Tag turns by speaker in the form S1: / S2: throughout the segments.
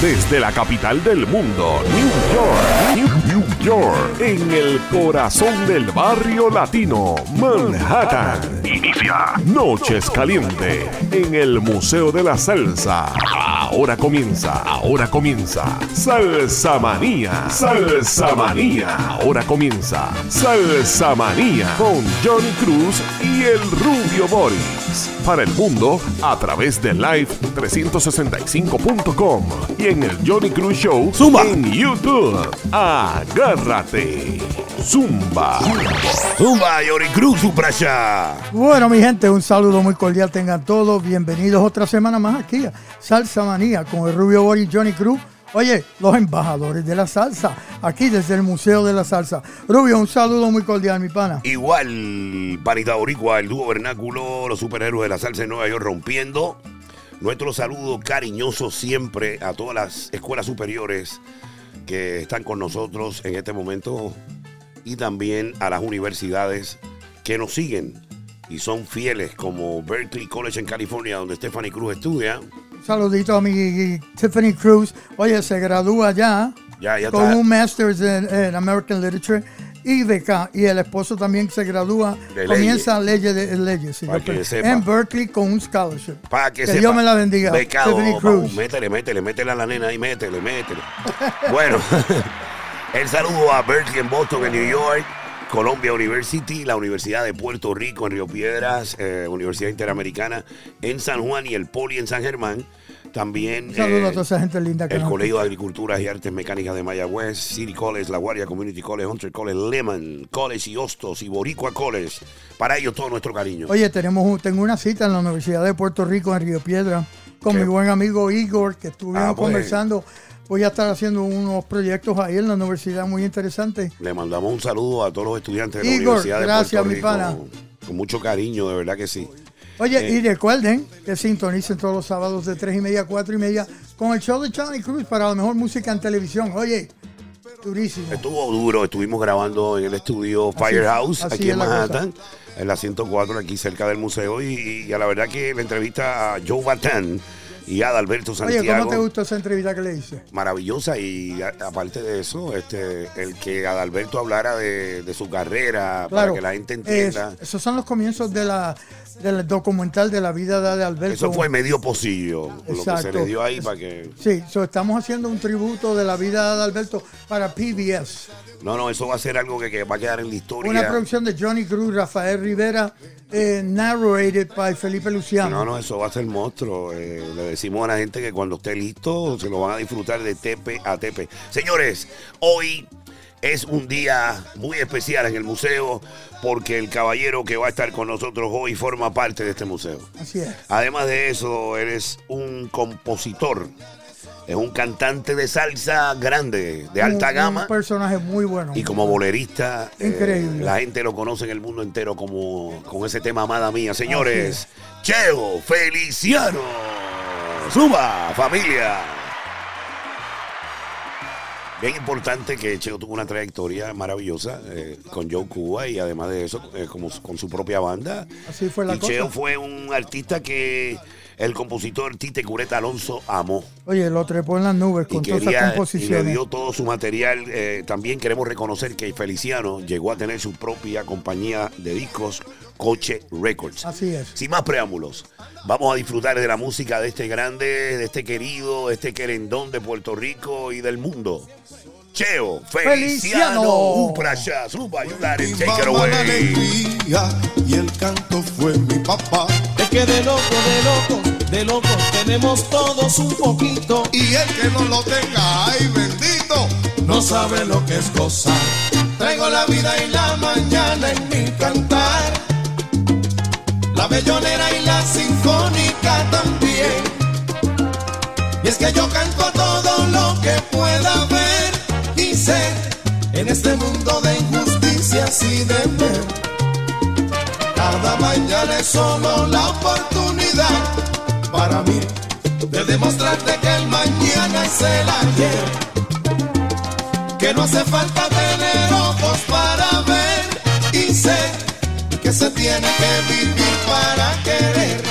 S1: Desde la capital del mundo, New York, New, York, en el corazón del barrio latino, Manhattan. Inicia Noches Caliente en el Museo de la Salsa. Ahora comienza, ahora comienza. Salsa Manía, Salsa Manía. Ahora comienza Salsa Manía con Johnny Cruz y el Rubio Boris. Para el mundo a través de live365.com y en el Johnny Cruz Show
S2: Zumba.
S1: en YouTube. Agárrate. Zumba.
S2: Zumba, Yori Cruz, Suprasha.
S3: Bueno, mi gente, un saludo muy cordial. Tengan todos bienvenidos otra semana más aquí a Salsa Manía con el Rubio Boris Johnny Cruz. Oye, los embajadores de la salsa, aquí desde el Museo de la Salsa. Rubio, un saludo muy cordial, mi pana.
S2: Igual, Panita Boricua, el dúo vernáculo, los superhéroes de la salsa en Nueva York rompiendo. Nuestro saludo cariñoso siempre a todas las escuelas superiores que están con nosotros en este momento y también a las universidades que nos siguen y son fieles como Berkeley College en California donde Stephanie Cruz estudia.
S3: Saludito a mi Tiffany Cruz. Oye, se gradúa ya
S2: Ya, ya
S3: con
S2: está.
S3: un Master's en, American Literature y beca. Y el esposo también se gradúa,
S2: De
S3: comienza leyes de leyes. sí,
S2: Para
S3: yo
S2: que sepa.
S3: en Berkeley con un scholarship.
S2: Para que,
S3: Que
S2: sepa.
S3: Dios me la bendiga.
S2: Becado,
S3: Tiffany
S2: vamos,
S3: Cruz.
S2: métele, métele, métele a la nena ahí, métele, métele. bueno, el saludo a Berkeley en Boston, en New York, Columbia University, la Universidad de Puerto Rico en Río Piedras, eh, Universidad Interamericana en San Juan y el Poli en San Germán. También
S3: saludo
S2: eh,
S3: a toda esa gente linda que
S2: el Colegio de Agriculturas y Artes Mecánicas de Mayagüez, City College, La Guardia Community College, Hunter College, Lehman College y Hostos y Boricua College. Para ellos todo nuestro cariño.
S3: Oye, tenemos tengo una cita en la Universidad de Puerto Rico en Río Piedra con
S2: ¿Qué?
S3: mi buen amigo Igor, que estuvimos
S2: Ah, pues.
S3: conversando. Voy a estar haciendo unos proyectos ahí en la universidad muy interesantes.
S2: Le mandamos un saludo a todos los estudiantes de la
S3: Igor,
S2: Universidad de
S3: gracias,
S2: Puerto
S3: mi pana.
S2: Con mucho cariño, de verdad que sí.
S3: Oye,
S2: Eh.
S3: y recuerden que sintonicen todos los sábados de 3 y media a 4 y media con el show de Johnny Cruz para la mejor música en televisión. Oye, durísimo.
S2: Estuvo duro, estuvimos grabando en el estudio Firehouse,
S3: así
S2: aquí en
S3: la cosa.
S2: Manhattan, en la 104, aquí cerca del museo. Y, y a la verdad que la entrevista a Joe Batán y Adalberto
S3: Oye,
S2: Santiago.
S3: ¿cómo te gustó esa entrevista que le hice?
S2: maravillosa y a- aparte de eso, este, el que Adalberto hablara de, de su carrera para que la gente entienda.
S3: Es- esos son los comienzos de la, del documental de la vida de Alberto.
S2: Eso fue medio pocillo, lo que se
S3: Exacto.
S2: le dio ahí para que...
S3: Sí, so, estamos haciendo un tributo de la vida de Alberto para PBS.
S2: No, no, eso va a ser algo que, que va a quedar en la historia.
S3: Una producción de Johnny Cruz, Rafael Rivera, eh, narrated by Felipe Luciano.
S2: No, no, eso va a ser monstruo. Eh, le decimos a la gente que cuando esté listo se lo van a disfrutar de tepe a tepe. Señores, hoy es un día muy especial en el museo porque el caballero que va a estar con nosotros hoy forma parte de este museo.
S3: Así es.
S2: Además de eso, eres un compositor, es un cantante de salsa grande, de alta
S3: Un-
S2: gama.
S3: Un personaje muy bueno.
S2: Y como bolerista, eh,
S3: Increíble.
S2: la gente lo conoce en el mundo entero como con ese tema Amada Mía. Señores, Cheo Feliciano. Suba, familia. Bien importante que Cheo tuvo una trayectoria maravillosa eh, con Joe Cuba y además de eso, eh, como, con su propia banda.
S3: Así fue la
S2: y
S3: cosa.
S2: Cheo fue un artista que el compositor Tite Cureta Alonso amó
S3: Oye, lo trepó en las nubes
S2: y
S3: con todas esas
S2: quería y le
S3: composiciones.
S2: dio todo su material. Eh, también queremos reconocer que Feliciano llegó a tener su propia compañía de discos, Coche Records.
S3: Así es.
S2: Sin más preámbulos, vamos a disfrutar de la música de este grande, de este querido, de este querendón de Puerto Rico y del mundo. Cheo Feliciano. Suba, got it,
S4: Mi
S2: take it away.
S4: alegría y el canto fue mi papá.
S5: Que de loco, de loco, de loco tenemos todos un poquito.
S4: Y el que no lo tenga, ay bendito, no sabe lo que es gozar. Traigo la vida y la mañana en mi cantar. La bellonera y la sinfónica también. Y es que yo canto todo lo que pueda ver y ser en este mundo de injusticias y de ver. Cada mañana es solo la oportunidad para mí de demostrarte que el mañana es el ayer. Que no hace falta tener ojos para ver y sé que se tiene que vivir para querer.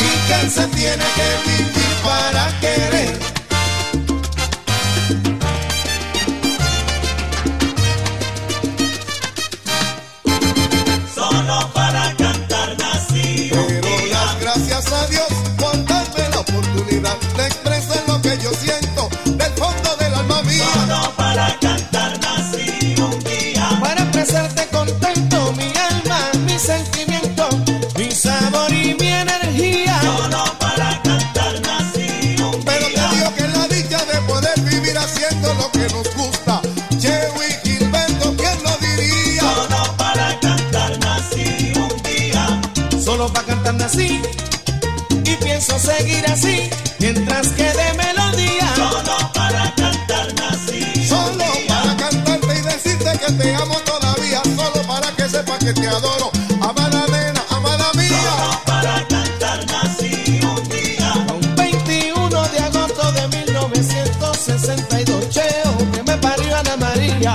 S4: Y que se tiene que vivir para te amo todavía, solo para que sepa que te adoro. Amada nena, amada mía.
S6: Solo para cantar nací un día. Un 21 de agosto de 1962, Cheo, que me parió Ana María.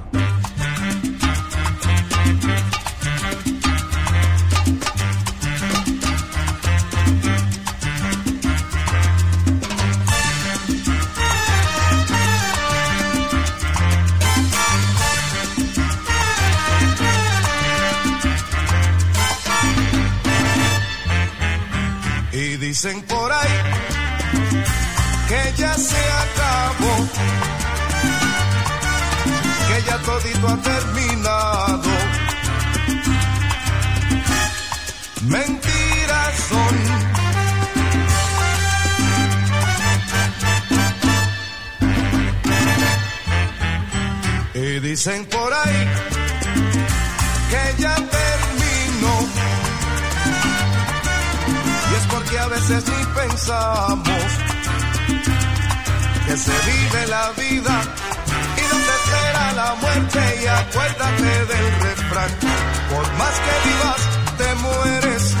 S4: veces ni pensamos que se vive la vida. Y nos espera la muerte y acuérdate del refrán, por más que vivas te mueres.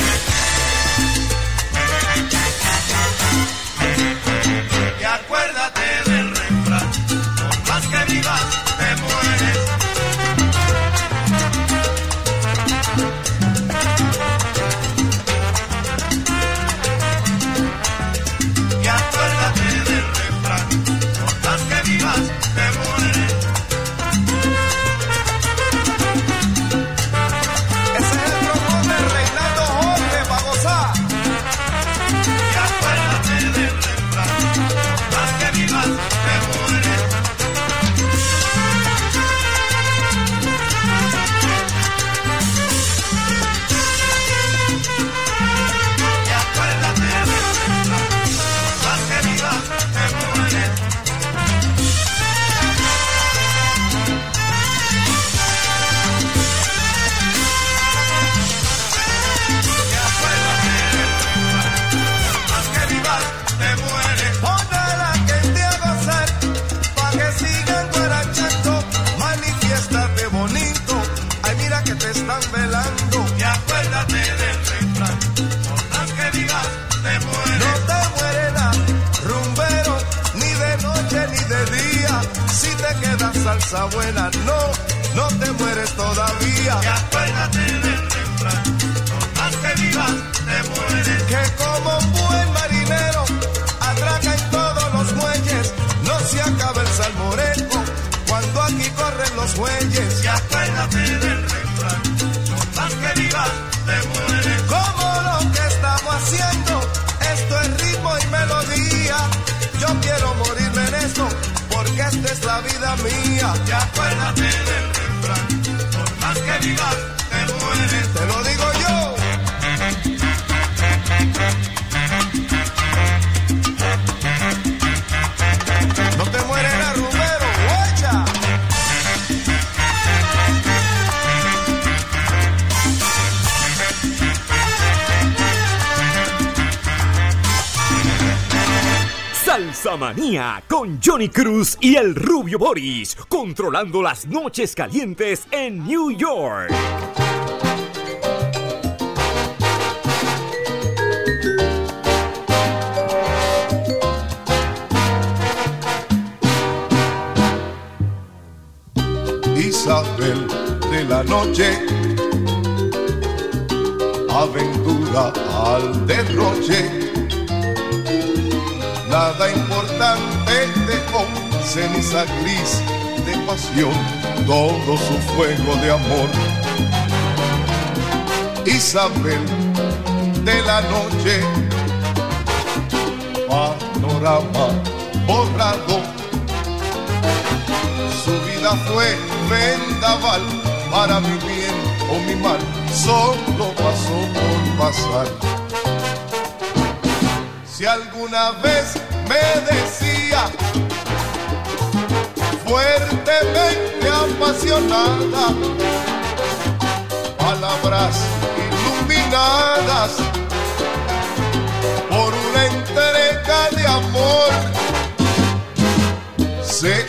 S4: vida mía.
S7: Y acuérdate del refrán, por más que
S8: digas. Manía con Johnny Cruz y el rubio Boris, controlando las noches calientes en New York.
S4: Isabel de la noche, aventura al derroche, nada en instante dejó ceniza gris de pasión todo su fuego de amor. Isabel de la noche, panorama borrado. Su vida fue vendaval para mi bien o mi mal, solo pasó por pasar. Si alguna vez me decía, fuertemente apasionada, palabras iluminadas por una entrega de amor. Sé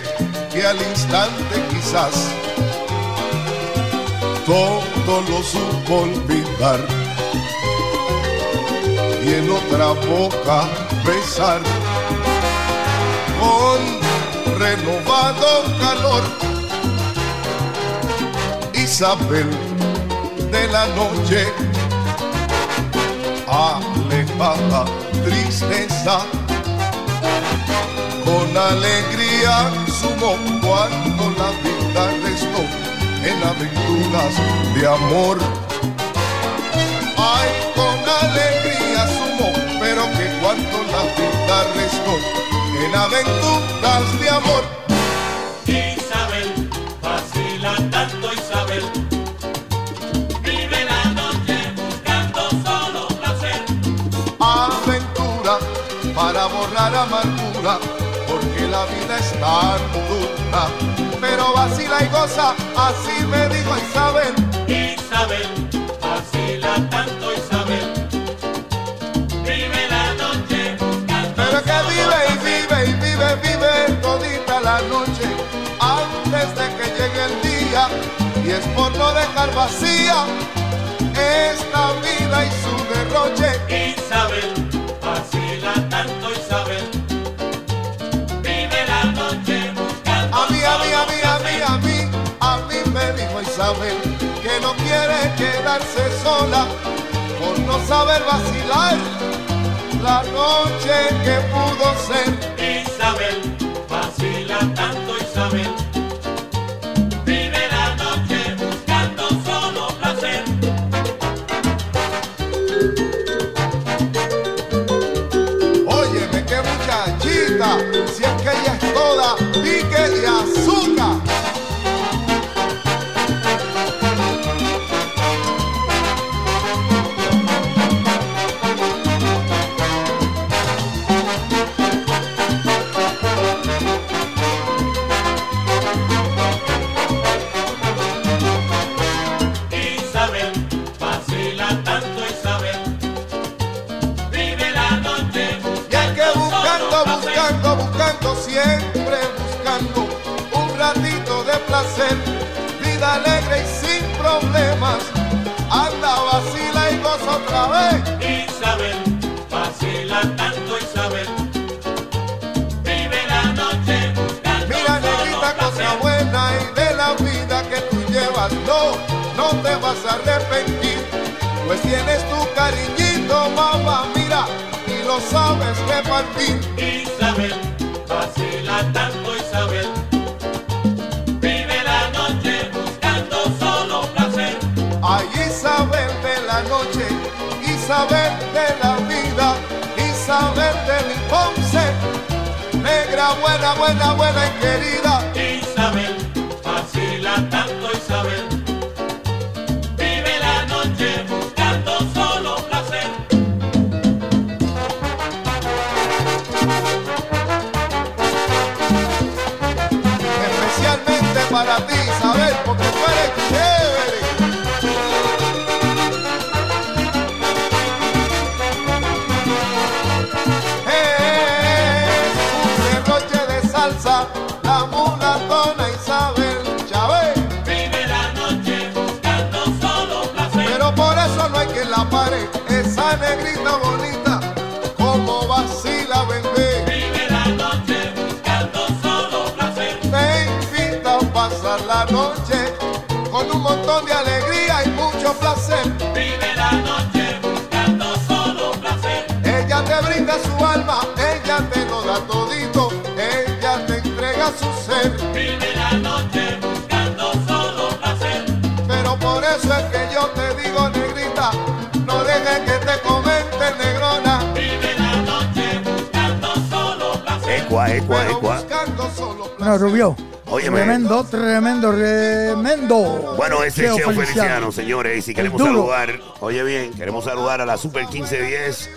S4: que al instante quizás todo lo supo olvidar y en otra boca besar con renovado calor. Isabel de la noche, alejada tristeza, con alegría sumo cuando la vida restó en aventuras de amor. Ay, con alegría sumo, pero que cuando la vida restó en aventuras de amor.
S5: Isabel, vacila tanto Isabel. Vive la noche buscando solo placer.
S4: aventura para borrar amargura, porque la vida es tan dura. Pero vacila y goza, así me dijo Isabel.
S5: Isabel,
S4: dejar vacía esta vida y su derroche.
S5: Isabel, vacila tanto Isabel. Vive la noche buscando
S4: A mí, a mí, a mí, a mí, a mí, a mí me dijo Isabel que no quiere quedarse sola por no saber vacilar la noche que pudo ser.
S5: Isabel, vacila tanto
S4: no, no te vas a arrepentir. Pues tienes tu cariñito, mamá, mira, y lo sabes repartir.
S5: Isabel, vacila tanto Isabel. Vive la noche buscando solo placer.
S4: Ay, Isabel de la noche, Isabel de la vida, Isabel de mi Ponce, negra, buena, buena, buena y querida.
S5: Isabel,
S4: negrita bonita, como vacila bebé.
S5: Vive la noche buscando solo placer.
S4: Te invita a pasar la noche con un montón de alegría y mucho placer.
S5: Vive la noche buscando solo placer.
S4: Ella te brinda su alma, ella te lo da todito, ella te entrega su ser.
S5: Vive la
S3: Bueno. Rubio.
S2: Óyeme.
S3: Tremendo, tremendo, tremendo.
S2: Bueno, ese es
S3: Cheo
S2: Cheo Feliciano, señores. Y si queremos
S3: duro.
S2: saludar, oye bien, queremos saludar a la Super 1510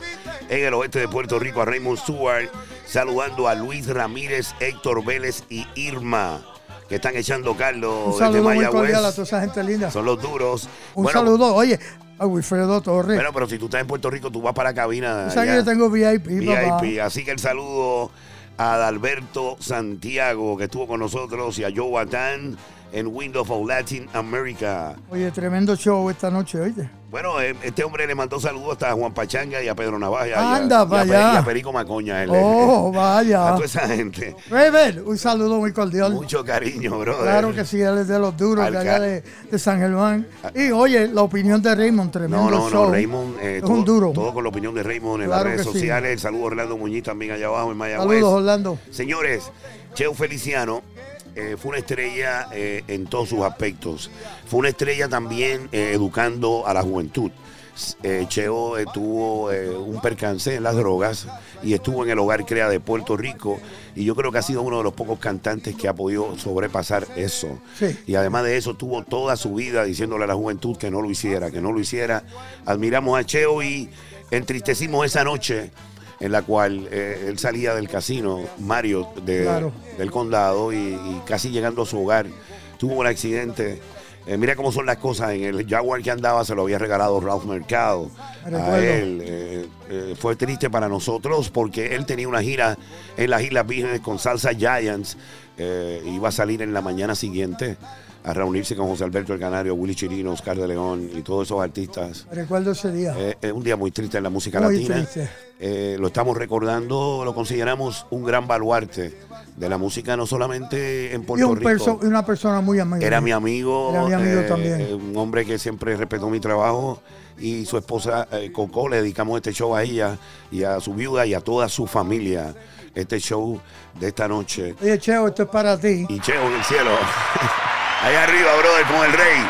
S2: en el oeste de Puerto Rico, a Raymond Stewart, saludando a Luis Ramírez, Héctor Vélez y Irma, que están echando caldo
S3: Un
S2: desde
S3: saludo muy cordial a
S2: Mayagüez.
S3: toda esa gente linda.
S2: Son los duros.
S3: Un
S2: Bueno,
S3: saludo, oye, a Wilfredo Torres.
S2: Bueno, pero si tú estás en Puerto Rico, tú vas para la cabina.
S3: O sea que yo tengo VIP, papá.
S2: VIP. Así que el saludo a Adalberto Santiago, que estuvo con nosotros, y a Joe en Windows of Latin America.
S3: Oye, tremendo show esta noche, oíste.
S2: Bueno, eh, este hombre le mandó saludos hasta a Juan Pachanga y a Pedro Navaja. y a-
S3: Anda
S2: y a,
S3: pa'
S2: Pe-
S3: allá.
S2: y a Perico Macoña. él,
S3: Oh, vaya.
S2: A toda esa gente.
S3: Rebel, un saludo muy cordial.
S2: Mucho cariño, brother.
S3: Claro que sí, él es de los duros, de allá de, de San Germán. Y oye, la opinión de Raymond, tremendo
S2: No, no,
S3: show.
S2: no, Raymond, eh,
S3: es
S2: todo,
S3: un duro.
S2: todo con la opinión de Raymond en
S3: Claro
S2: las redes
S3: sí.
S2: sociales. El saludo a Orlando Muñiz también allá abajo en Mayagüez.
S3: Saludos, Orlando.
S2: Señores, Cheo Feliciano eh, fue una estrella eh, en todos sus aspectos. Fue una estrella también eh, educando a la juventud. Cheo tuvo un percance en las drogas y estuvo en el Hogar Crea de Puerto Rico y yo creo que ha sido uno de los pocos cantantes que ha podido sobrepasar eso.
S3: Sí.
S2: Y además de eso tuvo toda su vida diciéndole a la juventud que no lo hiciera, que no lo hiciera. Admiramos a Cheo y entristecimos esa noche en la cual eh, él salía del casino, Mario, de-
S3: Claro.
S2: del condado, y, y casi llegando a su hogar, tuvo un accidente. Eh, mira cómo son las cosas. En el Jaguar que andaba se lo había regalado Ralph Mercado
S3: Me
S2: a él. Eh, eh, fue triste para nosotros porque él tenía una gira en las Islas Vírgenes con Salsa Giants. Iba a salir en la mañana siguiente a reunirse con José Alberto El Canario, Willy Chirino, Oscar de León y todos esos artistas.
S3: Recuerdo ese día.
S2: Eh, es un día muy triste en la música
S3: Muy
S2: latina.
S3: triste.
S2: Eh, lo estamos recordando, lo consideramos un gran baluarte de la música, no solamente en
S3: y
S2: Puerto
S3: un
S2: Rico.
S3: perso- una persona muy amiga.
S2: Era mi amigo,
S3: Era mi amigo
S2: eh,
S3: también.
S2: eh, un hombre que siempre respetó mi trabajo y su esposa Coco, le dedicamos este show a ella y a su viuda y a toda su familia, este show de esta noche.
S3: Oye, Cheo, esto es para ti.
S2: Y Cheo en el cielo, allá arriba, brother, con el rey.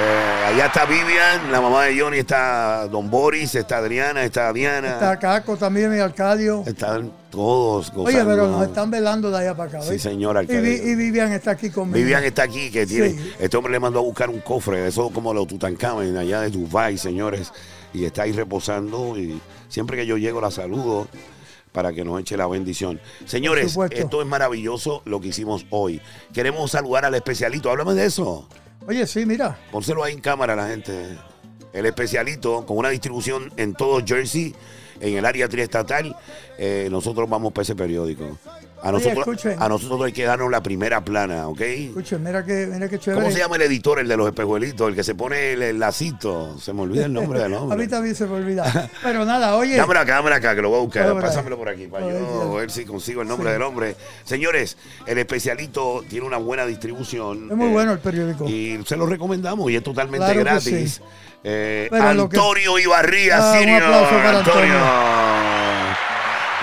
S2: Eh, allá está Vivian, la mamá de Johnny, está Don Boris, está Adriana, está Diana.
S3: Está Caco también y Arcadio.
S2: Están todos gozando.
S3: Oye, pero nos están velando de allá para acá.
S2: Sí,
S3: ¿ves?
S2: señor
S3: Y,
S2: Arcadio.
S3: Y Vivian está aquí conmigo.
S2: Vivian está aquí, que tiene.
S3: Sí.
S2: Este hombre le mandó a buscar un cofre, eso como los Tutankamen, allá de Dubai, señores. Y está ahí reposando. Y siempre que yo llego la saludo para que nos eche la bendición. Señores, esto es maravilloso lo que hicimos hoy. Queremos saludar al especialito. Háblame de eso.
S3: Oye, sí, mira.
S2: Pónselo ahí en cámara la gente. El especialito con una distribución en todo Jersey, en el área triestatal. Eh, nosotros vamos para ese periódico. A nosotros, a nosotros hay que darnos la primera plana, ¿ok?
S3: Escuchen, mira que, mira que chévere.
S2: ¿Cómo se llama el editor, el de los espejuelitos, el que se pone el, el lacito? Se me olvida el nombre del
S3: A mí
S2: hombre.
S3: también se me olvida. Pero nada, oye.
S2: Dámelo acá, dámelo acá, que lo voy a buscar.
S3: Por.
S2: Pásamelo por aquí, para yo ver si consigo el nombre
S3: Sí.
S2: del hombre. Señores, el especialito tiene una buena distribución.
S3: Es muy
S2: eh,
S3: bueno el periódico.
S2: Y se lo recomendamos y es totalmente
S3: Claro
S2: gratis.
S3: sí.
S2: Eh,
S3: lo que-
S2: Antonio Ibarría,
S3: Ah, un
S2: senior.
S3: aplauso para
S2: Antonio.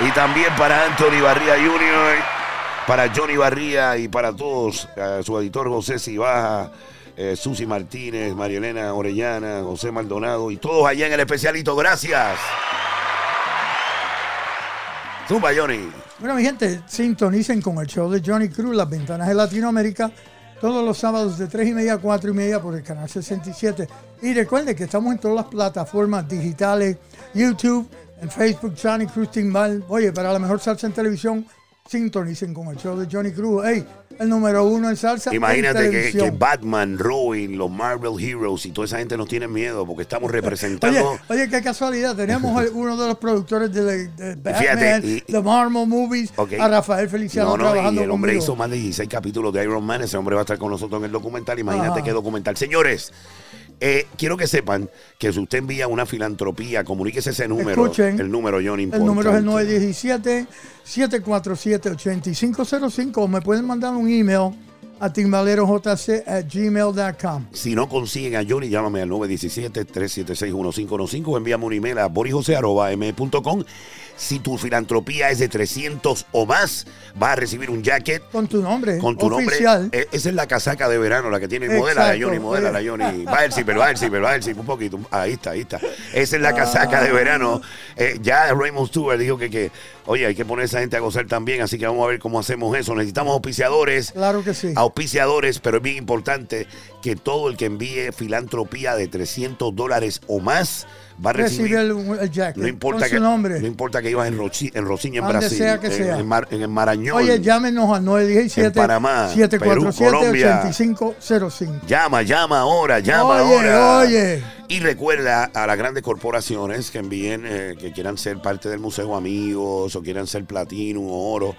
S2: Y también para Anthony Ibarría Jr., para Johnny Barría y para todos, eh, su editor José Cibaja, eh, Susi Martínez, Marielena Orellana, José Maldonado y todos allá en el especialito. Gracias. Zumba, Johnny.
S3: Bueno, mi gente, sintonicen con el show de Johnny Cruz, Las Ventanas de Latinoamérica, todos los sábados de 3 y media a 4 y media por el canal 67. Y recuerden que estamos en todas las plataformas digitales, YouTube, en Facebook, Johnny Cruz Timbal. Oye, para la mejor salsa en televisión, sintonicen con el show de Johnny Cruz. Hey, el número uno en salsa. en
S2: Imagínate que,
S3: televisión.
S2: que Batman, Robin, los Marvel Heroes y toda esa gente nos tiene miedo porque estamos
S3: Oye,
S2: representando.
S3: oye, qué casualidad. Tenemos uno de los productores de, de
S2: Fíjate,
S3: Batman,
S2: y-
S3: de Marvel Movies, a Rafael Feliciano
S2: No, no,
S3: trabajando
S2: y el hombre
S3: conmigo.
S2: hizo más de 16 capítulos de Iron Man. Ese hombre va a estar con nosotros en el documental. Imagínate
S3: Ajá.
S2: qué documental. Señores, eh, quiero que sepan que si usted envía una filantropía, comuníquese ese número.
S3: Escuchen.
S2: el número, John,
S3: El número es el
S2: importante.
S3: 917-747-8505 o me pueden mandar un email a timbalerojc at gmail.com.
S2: Si no consiguen a Johnny, llámame al 917-376-1515 o envíame un email a borijose.com. Si tu filantropía es de 300 o más, vas a recibir un jacket
S3: Con tu nombre
S2: con tu
S3: oficial.
S2: nombre. Eh, Esa es la casaca de verano, la que tiene. Modela la
S3: Exacto,
S2: Johnny, modela la
S3: oye.
S2: Johnny. Va el zipper, va el zipper, va el zipper, un poquito. Ahí está, ahí está. Esa es la casaca de verano. Eh, ya Raymond Stewart dijo que, que, oye, hay que poner a esa gente a gozar también, así que vamos a ver cómo hacemos eso. Necesitamos auspiciadores.
S3: Claro que sí.
S2: Auspiciadores, pero es bien importante que todo el que envíe filantropía de 300 dólares o más va a recibir.
S3: Recibe el, el jacket
S2: no importa
S3: con
S2: que
S3: su nombre.
S2: no importa que vivas en, Rochi- en Rosiña, en
S3: Donde
S2: Brasil,
S3: sea que
S2: en,
S3: sea.
S2: en Mar- en el Marañón.
S3: Oye, llámenos al
S2: En Panamá, Perú, Colombia.
S3: 917-847-8505.
S2: Llama, llama ahora, llama
S3: Oye,
S2: ahora.
S3: oye.
S2: Y recuerda a las grandes corporaciones que envíen, eh, que quieran ser parte del Museo Amigos o quieran ser platino o oro.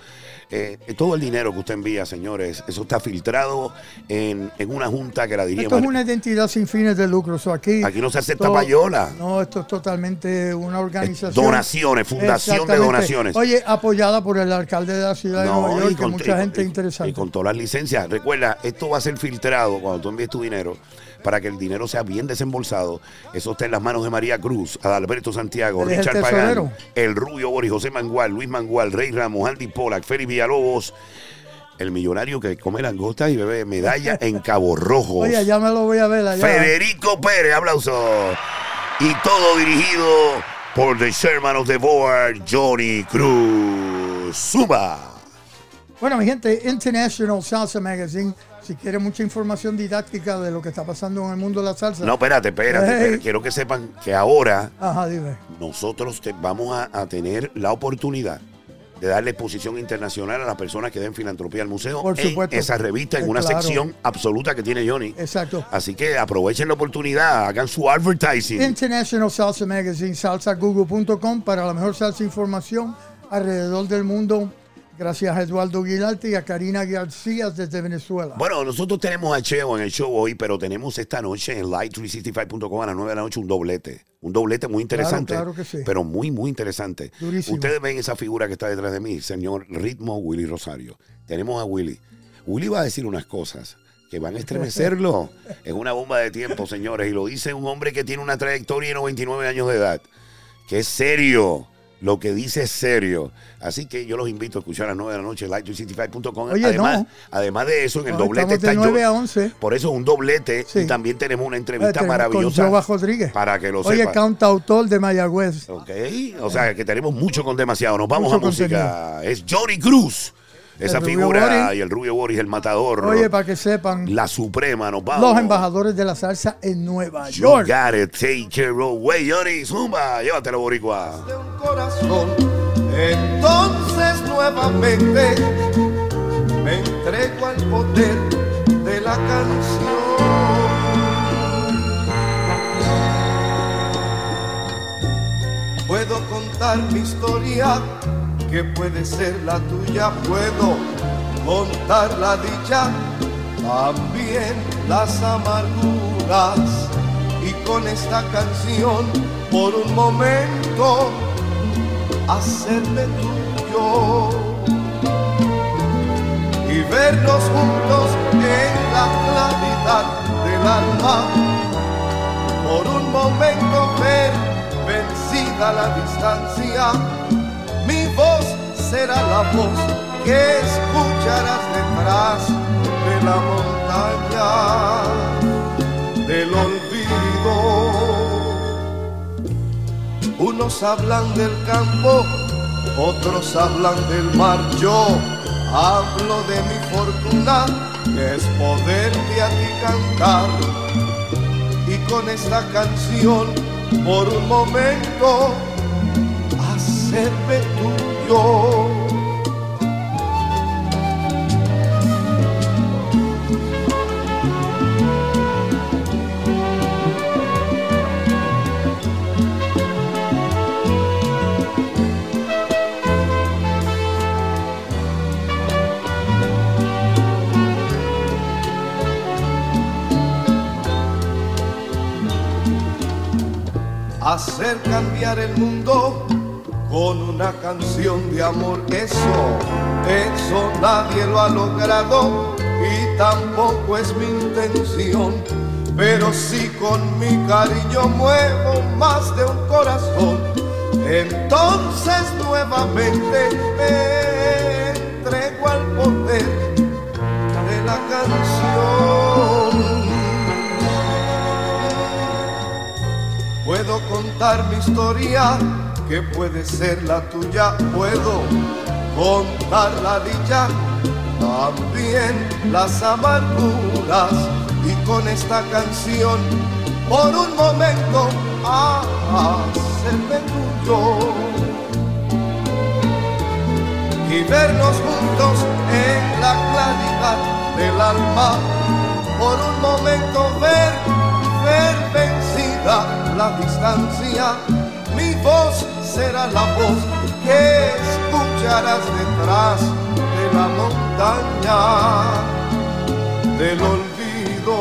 S2: Eh, todo el dinero que usted envía, señores, eso está filtrado en, en una junta que la diría.
S3: Esto es una identidad sin fines de lucro. So, aquí,
S2: Aquí no se acepta
S3: todo-
S2: payola.
S3: No, esto es totalmente una organización.
S2: Donaciones, fundación de donaciones.
S3: Oye, apoyada por el alcalde de la ciudad de Nueva York,
S2: y
S3: que
S2: con-
S3: mucha
S2: y-
S3: gente
S2: y-
S3: interesante.
S2: Y con todas las licencias. Recuerda, esto va a ser filtrado cuando tú envíes tu dinero para que el dinero sea bien desembolsado. Eso está en las manos de María Cruz, Adalberto Santiago,
S3: el
S2: Richard. Pagán, el Rubio Boris, José Mangual, Luis Mangual, Rey Ramos, Andy Pollack, Félix Villalobos, el millonario que come langostas y bebe medalla en Cabo Rojo.
S3: Oye, ya me lo voy a ver allá.
S2: Federico Pérez, aplauso. Y todo dirigido por The Chairman of the Board, Johnny Cruz. Zumba.
S3: Bueno, mi gente, International Salsa Magazine, si quiere mucha información didáctica de lo que está pasando en el mundo de la salsa.
S2: No, espérate, espérate,
S3: Hey.
S2: espérate. Quiero que sepan que ahora
S3: Ajá, dime.
S2: nosotros te- vamos a, a tener la oportunidad de darle exposición internacional a las personas que den filantropía al museo
S3: Por
S2: en
S3: supuesto.
S2: esa revista, en
S3: Eh,
S2: una
S3: claro.
S2: sección absoluta que tiene Johnny.
S3: Exacto.
S2: Así que aprovechen la oportunidad, hagan su advertising.
S3: International Salsa Magazine, salsagoogle.com para la mejor salsa información alrededor del mundo. Gracias a Eduardo Guilarte y a Karina García desde Venezuela.
S2: Bueno, nosotros tenemos a Cheo en el show hoy, pero tenemos esta noche en light365.com a las 9 de la noche un doblete. Un doblete muy interesante.
S3: claro que sí.
S2: Pero muy, muy interesante.
S3: Durísimo.
S2: Ustedes ven esa figura que está detrás de mí, señor Ritmo Willy Rosario. Tenemos a Willy. Willy va a decir unas cosas que van a estremecerlo. es una bomba de tiempo, señores. Y lo dice un hombre que tiene una trayectoria de 99 años de edad. Que es serio. Lo que dice es serio. Así que yo los invito a escuchar a las 9 de la noche light365.com.
S3: Oye,
S2: además,
S3: no.
S2: además de eso, en el
S3: No,
S2: doblete
S3: estamos de
S2: está
S3: 9
S2: yo-
S3: a 11.
S2: Por eso un doblete
S3: Sí.
S2: y también tenemos una entrevista
S3: tenemos
S2: maravillosa.
S3: Con Rodríguez.
S2: Para que lo
S3: Oye, cantautor de Mayagüez.
S2: Ok, o sea que tenemos mucho con demasiado. Nos vamos
S3: Mucho
S2: a música. Es Johnny Cruz. Esa
S3: El
S2: figura
S3: Boris.
S2: y el Rubio Boris, el matador.
S3: Oye, para que sepan,
S2: la suprema, nos vamos.
S3: los embajadores de la salsa en Nueva
S2: You
S3: York.
S2: got it, take it away, Johnny. Zumba, llévatelo, Boricua.
S4: de un corazón. Entonces nuevamente me entrego al poder de la canción. Puedo contar mi historia, que puede ser la tuya. Puedo contar la dicha, también las amarguras. Y con esta canción, por un momento, hacerme tuyo y vernos juntos en la claridad del alma. Por un momento ver vencida la distancia, será la voz que escucharás detrás de la montaña del olvido. Unos hablan del campo, otros hablan del mar. Yo hablo de mi fortuna, que es poderte a ti cantar. Y con esta canción, por un momento, hacerme hacer cambiar el mundo con una canción de amor. Eso, eso nadie lo ha logrado y tampoco es mi intención. Pero si con mi cariño muevo más de un corazón, entonces nuevamente me entrego al poder de la canción. Puedo contar mi historia, que puede ser la tuya. Puedo contar la dicha, también las amarguras. Y con esta canción, por un momento, hacerme tuyo. Y vernos juntos en la claridad del alma. Por un momento ver, ver vencida la distancia, mi voz será la voz que escucharás detrás de la montaña del olvido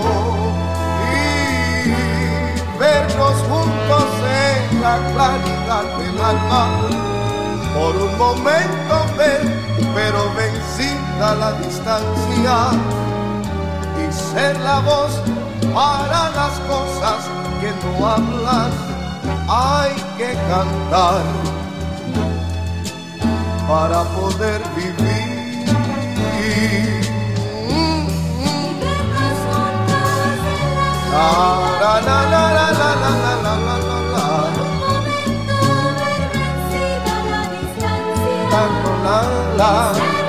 S4: y vernos juntos en la claridad del alma. Por un momento ver, pero vencida la distancia y ser la voz para las cosas que no hablan. Hay que cantar para poder vivir. La, la, la, la, la, la, la, la, la, la, la. La, la,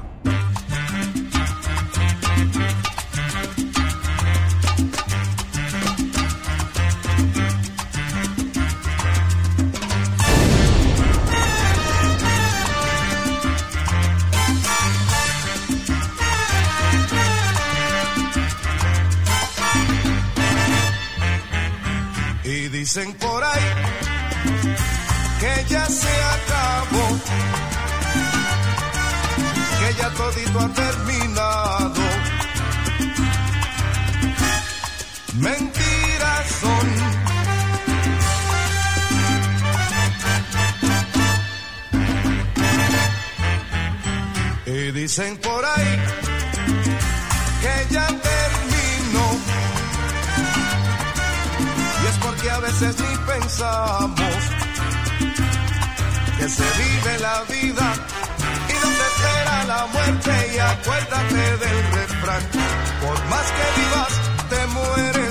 S4: Dicen por ahí que ya se acabó, que ya todito ha terminado. Mentiras son. Y dicen por ahí que ya terminó. Veces ni pensamos que se vive la vida y no se espera la muerte. Y acuérdate del refrán: por más que vivas, te mueres.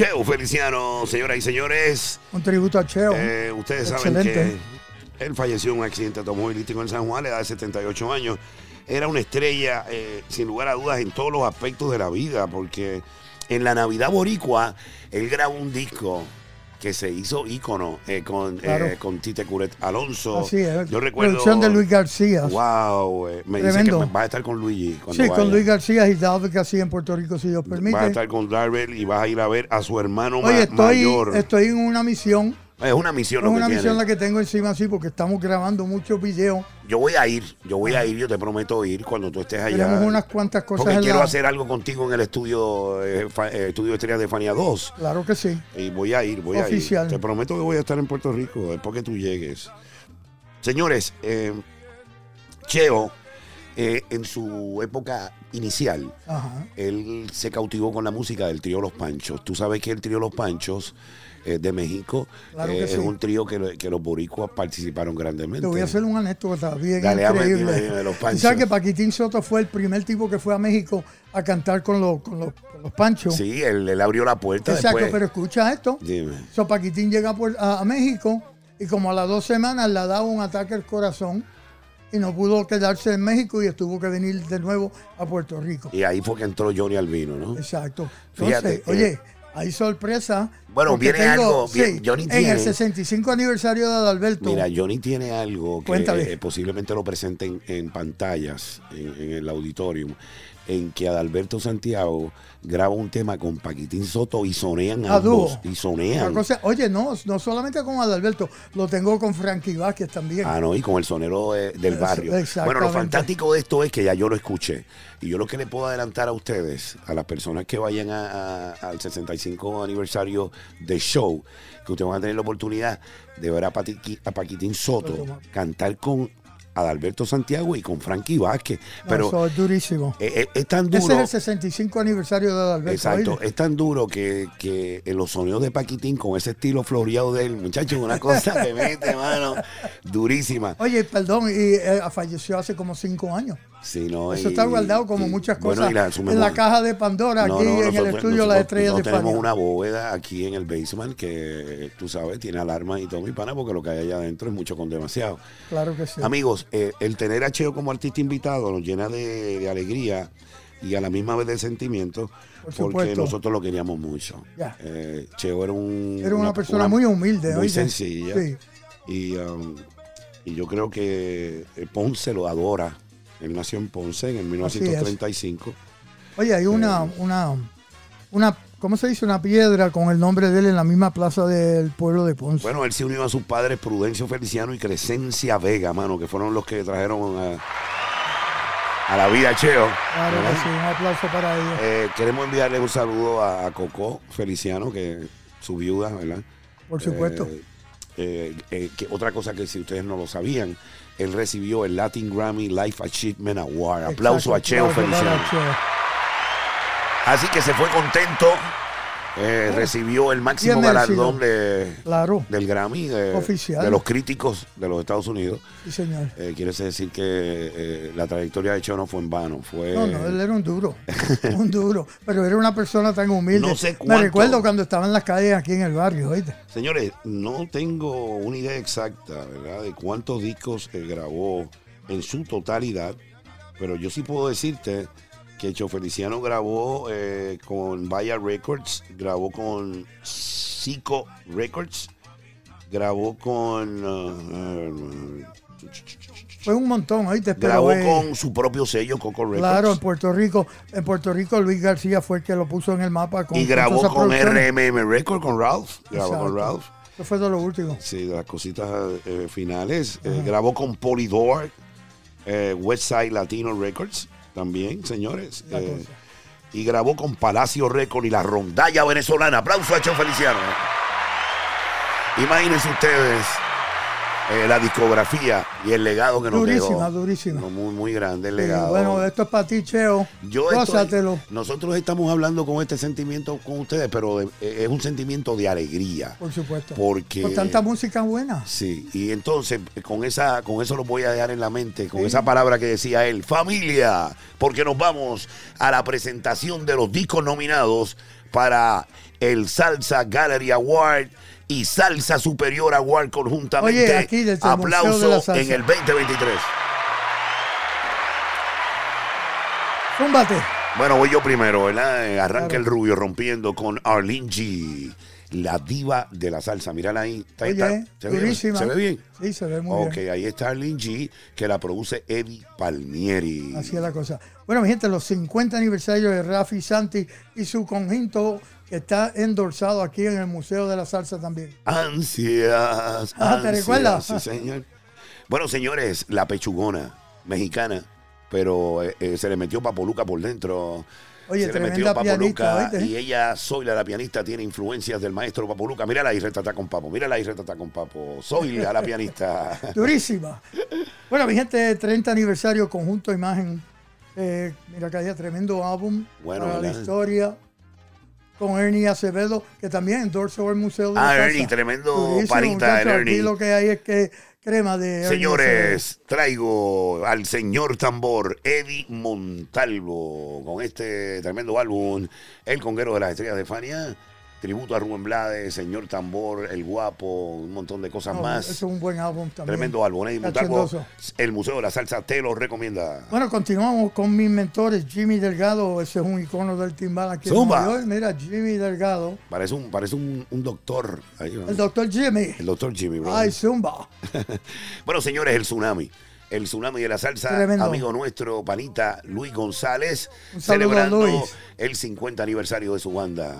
S2: Cheo Feliciano, señoras y señores.
S3: Un tributo a Cheo.
S2: Eh, ustedes saben
S3: Excelente.
S2: que él falleció en un accidente automovilístico en San Juan, a la edad de 78 años. Era una estrella, eh, sin lugar a dudas, en todos los aspectos de la vida, porque en la Navidad Boricua, él grabó un disco que se hizo ícono eh, con,
S3: Claro.
S2: eh, con Tite Curet Alonso.
S3: Así es.
S2: Yo recuerdo.
S3: Producción de Luis García.
S2: Wow, eh, me dice que vas a estar con Luigi.
S3: Sí, con
S2: vaya.
S3: Luis García y David así en Puerto Rico, si Dios permite.
S2: Vas a estar con Darrell y vas a ir a ver a su hermano ma-
S3: Oye, estoy,
S2: mayor.
S3: estoy en una misión.
S2: Es una misión
S3: Es
S2: lo que
S3: una
S2: tiene.
S3: misión la que tengo encima así porque estamos grabando muchos videos.
S2: Yo voy a ir, yo voy a ir, yo te prometo ir cuando tú estés allá.
S3: Tenemos unas cuantas cosas
S2: Porque quiero
S3: la-
S2: hacer algo contigo en el estudio, eh, eh, estudio estrellas de Fania 2.
S3: Claro que sí.
S2: Y voy a ir, voy
S3: Oficial.
S2: a ir. Te prometo que voy a estar en Puerto Rico después que tú llegues. Señores, eh, Cheo, eh, en su época inicial,
S3: Ajá.
S2: él se cautivó con la música del trío Los Panchos. Tú sabes que el trío Los Panchos eh, de México
S3: Claro
S2: eh, es un trío que, que los boricuas participaron grandemente.
S3: Te voy a hacer una anécdota bien
S2: Dale,
S3: increíble.
S2: dime, dime, los
S3: Tú
S2: panchos.
S3: sabes que Paquitín Soto fue el primer tipo que fue a México a cantar con los, con los, con los panchos.
S2: Sí, él, él abrió la puerta
S3: Exacto,
S2: después.
S3: pero escucha esto.
S2: Dime.
S3: So, Paquitín llega a Puer- a, a México y como a las dos semanas le daba un ataque al corazón y no pudo quedarse en México y tuvo que venir de nuevo a Puerto Rico.
S2: Y ahí fue que entró Johnny Albino, ¿no?
S3: Exacto.
S2: Fíjate,
S3: Entonces, oye,
S2: eh,
S3: hay sorpresa.
S2: Bueno, viene algo, Johnny
S3: en el 65 aniversario de Adalberto.
S2: Mira, Johnny tiene algo que eh, posiblemente lo presenten en pantallas, en, en el auditorium, en que Adalberto Santiago graba un tema con Paquitín Soto y sonean
S3: A
S2: ambos. Y sonean.
S3: Cosa- oye, no, no solamente con Adalberto, lo tengo con Frankie Vázquez también.
S2: Ah, no, y con el sonero del barrio. Bueno, lo fantástico de esto es que ya yo lo escuché. Y yo lo que le puedo adelantar a ustedes, a las personas que vayan a- a- al 65 aniversario del show, que ustedes van a tener la oportunidad de ver a, Patiqui- a Paquitín Soto cantar con Adalberto Santiago y con Frankie Vázquez. Pero
S3: eso es durísimo.
S2: eh, eh, es tan
S3: Ese
S2: duro.
S3: es el 65 aniversario de Adalberto.
S2: Exacto,
S3: ¿oíste?
S2: es tan duro que, que en los sonidos de Paquitín, con ese estilo floreado del muchacho, una cosa que mete, mano, durísima.
S3: Oye, perdón, y eh, falleció hace como cinco años.
S2: Sí, no,
S3: Eso
S2: y-
S3: está guardado como
S2: y-
S3: muchas cosas
S2: la-
S3: en la caja de Pandora,
S2: No,
S3: aquí
S2: no,
S3: en el estudio Las Estrellas de
S2: tenemos
S3: Fania.
S2: una bóveda aquí en el basement que, tú sabes, tiene alarmas y todo mi pana, porque lo que hay allá adentro es mucho con demasiado.
S3: Claro que sí.
S2: Amigos, eh, el tener a Cheo como artista invitado nos llena de, de alegría y a la misma vez de sentimiento,
S3: Por
S2: porque nosotros lo queríamos mucho. Eh, Cheo era un...
S3: Era una persona muy humilde,
S2: Muy sencilla.
S3: Sí.
S2: Y, um, y yo creo que eh, Ponce lo adora. Él nació en Ponce en el 1935.
S3: Oye, hay una, una, una, ¿cómo se dice? Una piedra con el nombre de él en la misma plaza del pueblo de Ponce.
S2: Bueno, él se unió a sus padres Prudencio Feliciano y Crescencia Vega, mano, que fueron los que trajeron a, a la vida a Cheo.
S3: claro sí, un aplauso para ellos.
S2: Eh, queremos enviarle un saludo a, a Coco Feliciano, que su viuda, ¿verdad?
S3: Por supuesto.
S2: Eh, eh, que otra cosa que si ustedes no lo sabían, él recibió el Latin Grammy Life Achievement Award. Aplauso a Cheo Feliciano. Así que se fue contento eh, recibió el máximo galardón de,
S3: Claro.
S2: del Grammy de,
S3: Oficial.
S2: de los críticos de los Estados Unidos.
S3: Sí, señor.
S2: Eh, quiere decir que eh, la trayectoria de Cheo no fue en vano. Fue,
S3: No, no, él era un duro, un duro, pero era una persona tan humilde.
S2: No sé
S3: Me
S2: cuánto.
S3: recuerdo cuando estaba en las calles aquí en el barrio, ¿oíste?
S2: Señores, no tengo una idea exacta, ¿verdad? De cuántos discos eh, grabó en su totalidad, pero yo sí puedo decirte que Cho Feliciano grabó eh, con Vaya Records, grabó con Zico Records, grabó con... uh, uh,
S3: Fue un montón, ¿oíste? Pero,
S2: grabó
S3: eh,
S2: con su propio sello, Coco Records.
S3: Claro, en Puerto Rico, en Puerto Rico Luis García fue el que lo puso en el mapa con
S2: y grabó con
S3: producciones.
S2: RMM Records, con Ralph. Grabó con. Ralph.
S3: Eso fue de lo último.
S2: Sí, de las cositas eh, finales. Eh, grabó con Polydor, eh, Westside Latino Records, también, señores. Eh, y grabó con Palacio Records y la rondalla venezolana. Aplauso a Cheo Feliciano. Imagínense ustedes eh, la discografía y el legado que nos
S3: Durísima,
S2: dejó.
S3: durísima.
S2: No, muy, muy grande el
S3: Sí,
S2: legado.
S3: bueno, esto es para ti, Cheo.
S2: Yo estoy- nosotros estamos hablando con este sentimiento con ustedes, pero de- eh, es un sentimiento de alegría.
S3: Por supuesto.
S2: Porque
S3: Con tanta música buena.
S2: Sí, y entonces con esa, con eso lo voy a dejar en la mente, con esa palabra que decía él, familia, porque nos vamos a la presentación de los discos nominados para el Salsa Gallery Award y Salsa Superior Award conjuntamente.
S3: Oye, aquí desde el Museo de la
S2: Aplauso en el 2023.
S3: Zúmbate.
S2: Bueno, voy yo primero, ¿verdad? Eh, Arranca el rubio rompiendo con Arlene G, la diva de la salsa. Mírala ahí. Está-
S3: Oye,
S2: está- ¿se, ve. ¿Se ve bien?
S3: Sí, se ve muy
S2: ok,
S3: bien.
S2: ahí está Arlene G, que la produce Eddie Palmieri.
S3: Así es la cosa. Bueno, mi gente, los 50 aniversarios de Rafi Santi y su conjunto que está endorsado aquí en el Museo de la Salsa también.
S2: Ansias.
S3: Ah, ¿te
S2: ansias,
S3: recuerdas?
S2: Sí, señor. Bueno, señores, la pechugona mexicana, pero eh, eh, se le metió Papoluca por dentro.
S3: Oye,
S2: se le metió Papoluca
S3: pianista, ¿oíste?
S2: y ella, Zoila, la pianista, tiene influencias del maestro Papoluca. Mírala ahí, retata con Papo. Mírala ahí, retata con Papo. Zoila, la pianista.
S3: Durísima. Bueno, mi gente, 30 aniversario conjunto imagen. Eh, mira que haya tremendo álbum
S2: Bueno,
S3: para la historia. Con Ernie Acevedo, que también endorsó el Museo de la
S2: Ah. Ernie, tremendo
S3: Durísimo,
S2: parita, el Ernie.
S3: Aquí lo que hay es que crema de Ernie
S2: Señores, traigo al señor tambor Eddie Montalvo con este tremendo álbum, El Conguero de las Estrellas de Fania. Tributo a Rubén Blades, señor tambor, el guapo, un montón de cosas más.
S3: Es un buen álbum también.
S2: Tremendo álbum.
S3: Cachendoso.
S2: El Museo de la Salsa te lo recomienda.
S3: Bueno, continuamos con mis mentores. Jimmy Delgado, ese es un icono del timbal aquí
S2: Zumba.
S3: en Nueva York. Mira, Jimmy Delgado.
S2: Parece un, parece un, un doctor. ahí, ¿no?
S3: El doctor Jimmy.
S2: El doctor Jimmy, bro.
S3: Ay, Zumba.
S2: Bueno, señores, el tsunami. El tsunami de la salsa,
S3: Tremendo.
S2: amigo nuestro, panita Luis González, celebrando
S3: Luis.
S2: el 50 aniversario de su banda.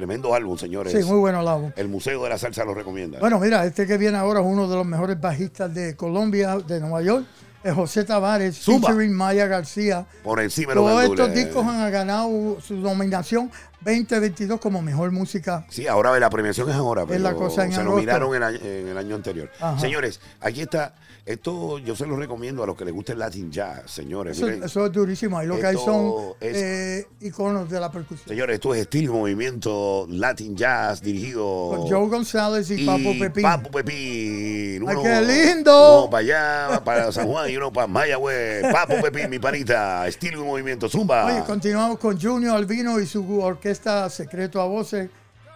S2: Tremendo álbum, señores.
S3: Sí, muy bueno el álbum.
S2: El Museo de la Salsa lo recomienda.
S3: Bueno, mira, este que viene ahora es uno de los mejores bajistas de Colombia, de Nueva York. Es José Tavares,
S2: Zumba.
S3: featuring Maya García.
S2: Por encima de los
S3: Todos estos discos han ganado su nominación 2022 como mejor música.
S2: Sí, ahora la premiación es ahora, pero
S3: la cosa en
S2: se
S3: agosto.
S2: nominaron en, el año anterior.
S3: Ajá.
S2: Señores, aquí está. Esto yo se lo recomiendo a los que les guste el Latin Jazz, señores.
S3: Eso,
S2: Miren,
S3: eso es durísimo. Ahí lo que hay son
S2: es-
S3: eh, iconos de la percusión.
S2: señores, esto es estilo y movimiento Latin Jazz dirigido
S3: Con Joe González y, Papo Pepín.
S2: Papo Pepín.
S3: ¡Ay, qué lindo!
S2: Uno para allá, para San Juan y uno para Mayagüez. Papo Pepín, mi panita. Estilo y movimiento. Zumba.
S3: Oye, continuamos con Junior Albino y su orquesta Secreto a Voces.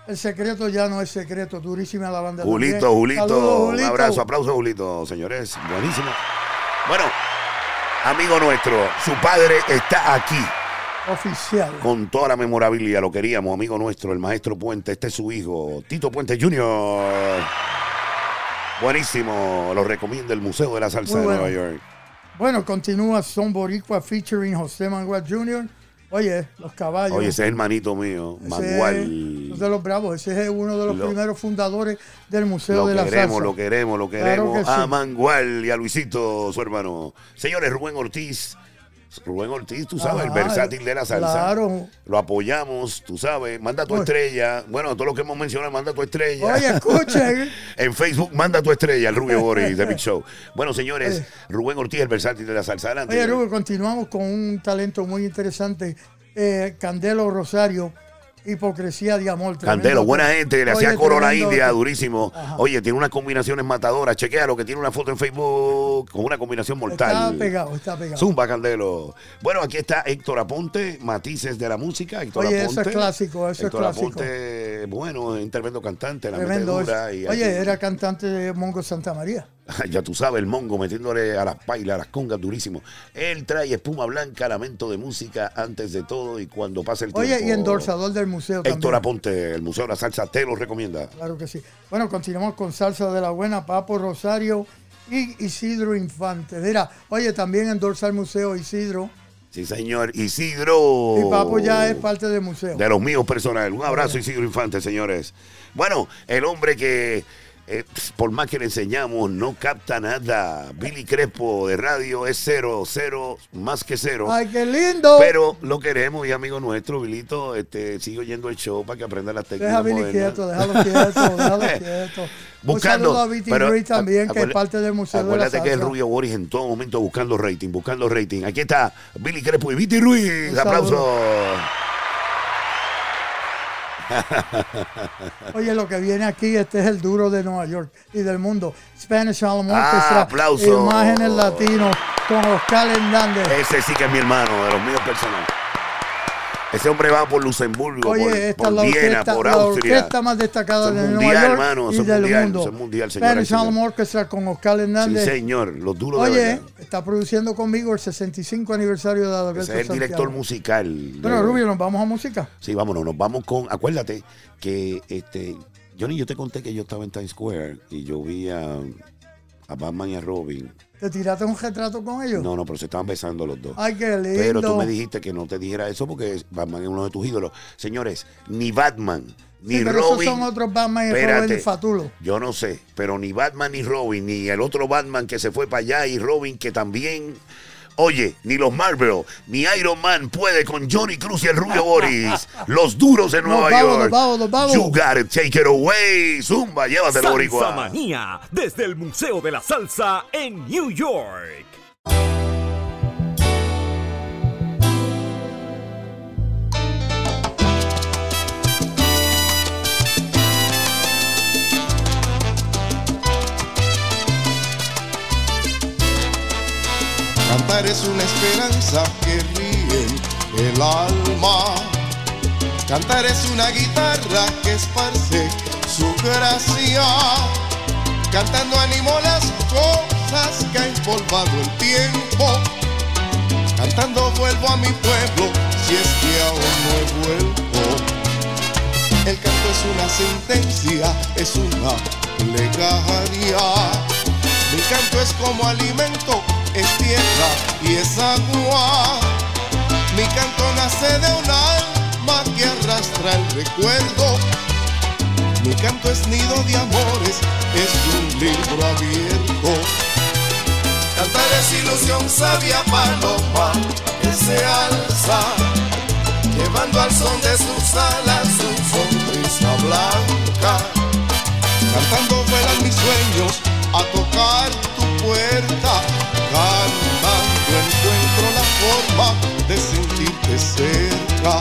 S3: El secreto ya no es secreto, durísima la banda.
S2: Julito,
S3: también.
S2: Julito.
S3: Saludos,
S2: Un
S3: Julito.
S2: abrazo, aplauso, Julito, señores. Buenísimo. Bueno, amigo nuestro, su padre está aquí
S3: Oficial.
S2: con toda la memorabilia. Lo queríamos, amigo nuestro, el maestro Puente. Este es su hijo, Tito Puente Jr. Buenísimo. Lo recomienda el Museo de la Salsa de. Nueva York.
S3: Bueno, continúa Son Boricua featuring José Manuel Jr. Oye, los caballos.
S2: Oye, ese es hermanito mío,
S3: Ese
S2: Manuel.
S3: es de los bravos. Ese es uno de los
S2: Lo-
S3: primeros fundadores del Museo
S2: Lo
S3: de la
S2: queremos,
S3: Salsa.
S2: lo queremos, lo
S3: Claro
S2: queremos.
S3: que sí.
S2: A Mangual y a Luisito, su hermano. Señores, Rubén Ortiz. Rubén Ortiz, tú sabes, el versátil de la salsa.
S3: claro.
S2: Lo apoyamos, tú sabes. Manda tu
S3: Uy.
S2: estrella. Bueno, todo lo que hemos mencionado, manda tu estrella.
S3: Oye, escuchen.
S2: en Facebook, manda tu estrella, el Rubio Boris de Big Show. Bueno, señores,
S3: Oye.
S2: Rubén Ortiz, el versátil de la salsa. Adelante.
S3: Oye, Rubén, continuamos con un talento muy interesante. Eh, Candelo Rosario, hipocresía de amor.
S2: Candelo, buena gente, le
S3: Oye,
S2: hacía coro a la
S3: tremendo
S2: India, durísimo.
S3: Ajá.
S2: Oye, tiene unas combinaciones matadoras. Chequea lo que tiene una foto en Facebook con una combinación mortal.
S3: Está pegado, está pegado.
S2: Zumba, Candelo. Bueno, aquí está Héctor Aponte, Matices de la Música. Héctor
S3: Oye,
S2: Aponte.
S3: eso es clásico, eso es
S2: Héctor
S3: clásico.
S2: Aponte, bueno, un tremendo cantante, la
S3: Tremendo.
S2: dura y
S3: Oye,
S2: aquí-
S3: era cantante de Mongo Santa María.
S2: ya tú sabes, el mongo metiéndole a las pailas, a las congas durísimo. Él trae espuma blanca, lamento de música antes de todo y cuando pase el tiempo.
S3: Oye, y endorsador del museo
S2: Héctor
S3: también.
S2: Aponte, el Museo de la Salsa, te lo recomienda.
S3: Claro que sí. Bueno, continuamos con Salsa de la Buena, Papo Rosario y Isidro Infante. Mira, oye, también endorsa el museo Isidro.
S2: Sí, señor. Isidro.
S3: Y Papo ya es parte del museo.
S2: De los míos personales. Un abrazo, Isidro Infante, señores. Bueno, el hombre que, eh, por más que le enseñamos, no capta nada. Billy Crespo de radio es cero, cero, más que cero.
S3: ¡Ay, qué lindo!
S2: Pero lo queremos y amigo nuestro, Bilito, este, sigue oyendo el show para que aprenda las técnicas.
S3: Deja Billy quieto, déjalo quieto, déjalo quieto.
S2: Buscando.
S3: Un saludo a Viti
S2: pero,
S3: Ruiz también, que es parte del Museo de la
S2: Acuérdate que es. Rubio Boris en todo momento buscando rating, buscando rating. Aquí está Billy Crespo y Viti Ruiz.
S3: Un
S2: Aplausos.
S3: saludo. Oye, lo que viene aquí, este es el duro de Nueva York y del mundo. Spanish Harlem
S2: Ah,
S3: Orchestra.
S2: aplauso.
S3: Imágenes latinos con Oscar Hernández.
S2: Ese sí que es mi hermano, de los míos personales. Ese hombre va por Luxemburgo,
S3: Oye,
S2: por,
S3: esta
S2: por
S3: la
S2: Viena,
S3: orquesta,
S2: por
S3: la
S2: Austria.
S3: orquesta más destacada
S2: es
S3: de
S2: mundial,
S3: Nueva York
S2: hermano,
S3: y del
S2: mundial,
S3: mundo.
S2: mundial,
S3: Harlem
S2: señores.
S3: Orchestra con Oscar
S2: Sí,
S3: Hernández.
S2: señor, los duros de
S3: Oye,
S2: verdad.
S3: está produciendo conmigo el 65 aniversario de Adalberto
S2: Ese es el director musical.
S3: Bueno,
S2: de-
S3: Rubio, nos vamos a música.
S2: Sí, vámonos, nos vamos con. Acuérdate que este. Johnny, yo te conté que yo estaba en Times Square y yo vi a, a Batman y a Robin.
S3: ¿Te tiraste un retrato con ellos?
S2: No, no, pero se estaban besando los dos.
S3: Ay, qué lindo.
S2: Pero tú me dijiste que no te dijera eso porque Batman es uno de tus ídolos. Señores, ni Batman, ni
S3: Sí, pero esos
S2: Robin.
S3: son otros Batman y
S2: Espérate.
S3: Robin de Fatulo.
S2: Yo no sé, pero ni Batman ni Robin, ni el otro Batman que se fue para allá y Robin que también. Oye, ni los Marvel, ni Iron Man puede con Johnny Cruz y el Rubio Boris. Los duros de
S3: Nos
S2: Nueva
S3: vamos,
S2: York.
S3: nos vamos, nos vamos.
S2: You gotta take it away. Zumba, llévatelo,
S8: Salsa
S2: Boricua.
S8: Manía, desde el Museo de la Salsa en New York.
S4: Cantar es una esperanza que ríe el alma. Cantar es una guitarra que esparce su gracia. Cantando animo las cosas que ha empolvado el tiempo. Cantando vuelvo a mi pueblo si es que aún no he vuelto. El canto es una sentencia, es una plegaria. Mi canto es como alimento, es tierra y es agua. Mi canto nace de un alma que arrastra el recuerdo. Mi canto es nido de amores, es un libro abierto. Cantar es ilusión sabia paloma que se alza, llevando al son de sus alas su sonrisa blanca. Cantando vuelan mis sueños a tocar tu puerta. Forma de sentirte cerca.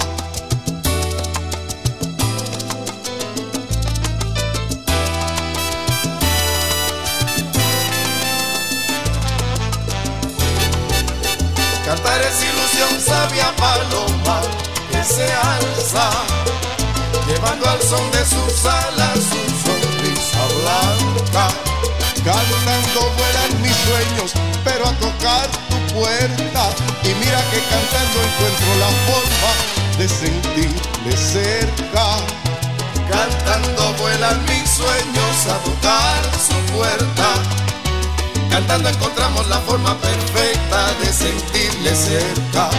S4: Cantar es ilusión sabia paloma que se alza, llevando al son de sus alas su sonrisa blanca. Cantando vuelan mis sueños, pero a tocar tu puerta. Y mira que cantando encuentro la forma de sentirme cerca. Cantando vuelan mis sueños a tocar su puerta. Cantando encontramos la forma perfecta de sentirle cerca.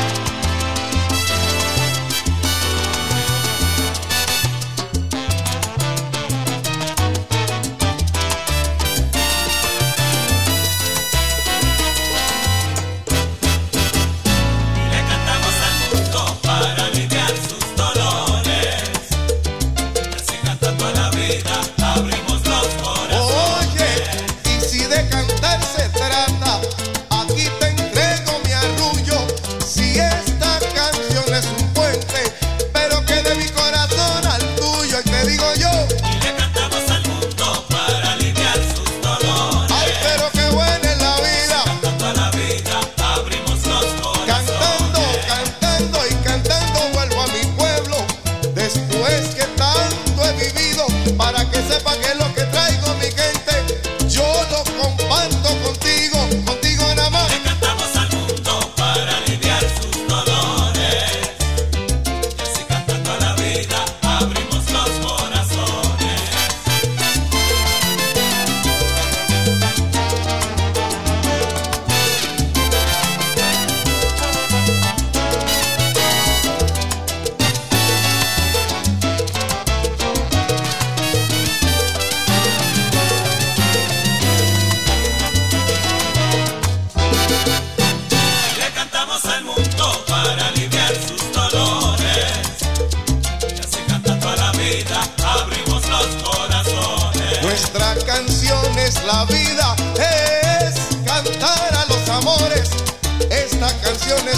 S5: La vida,
S4: es cantar a los amores. Esta canción es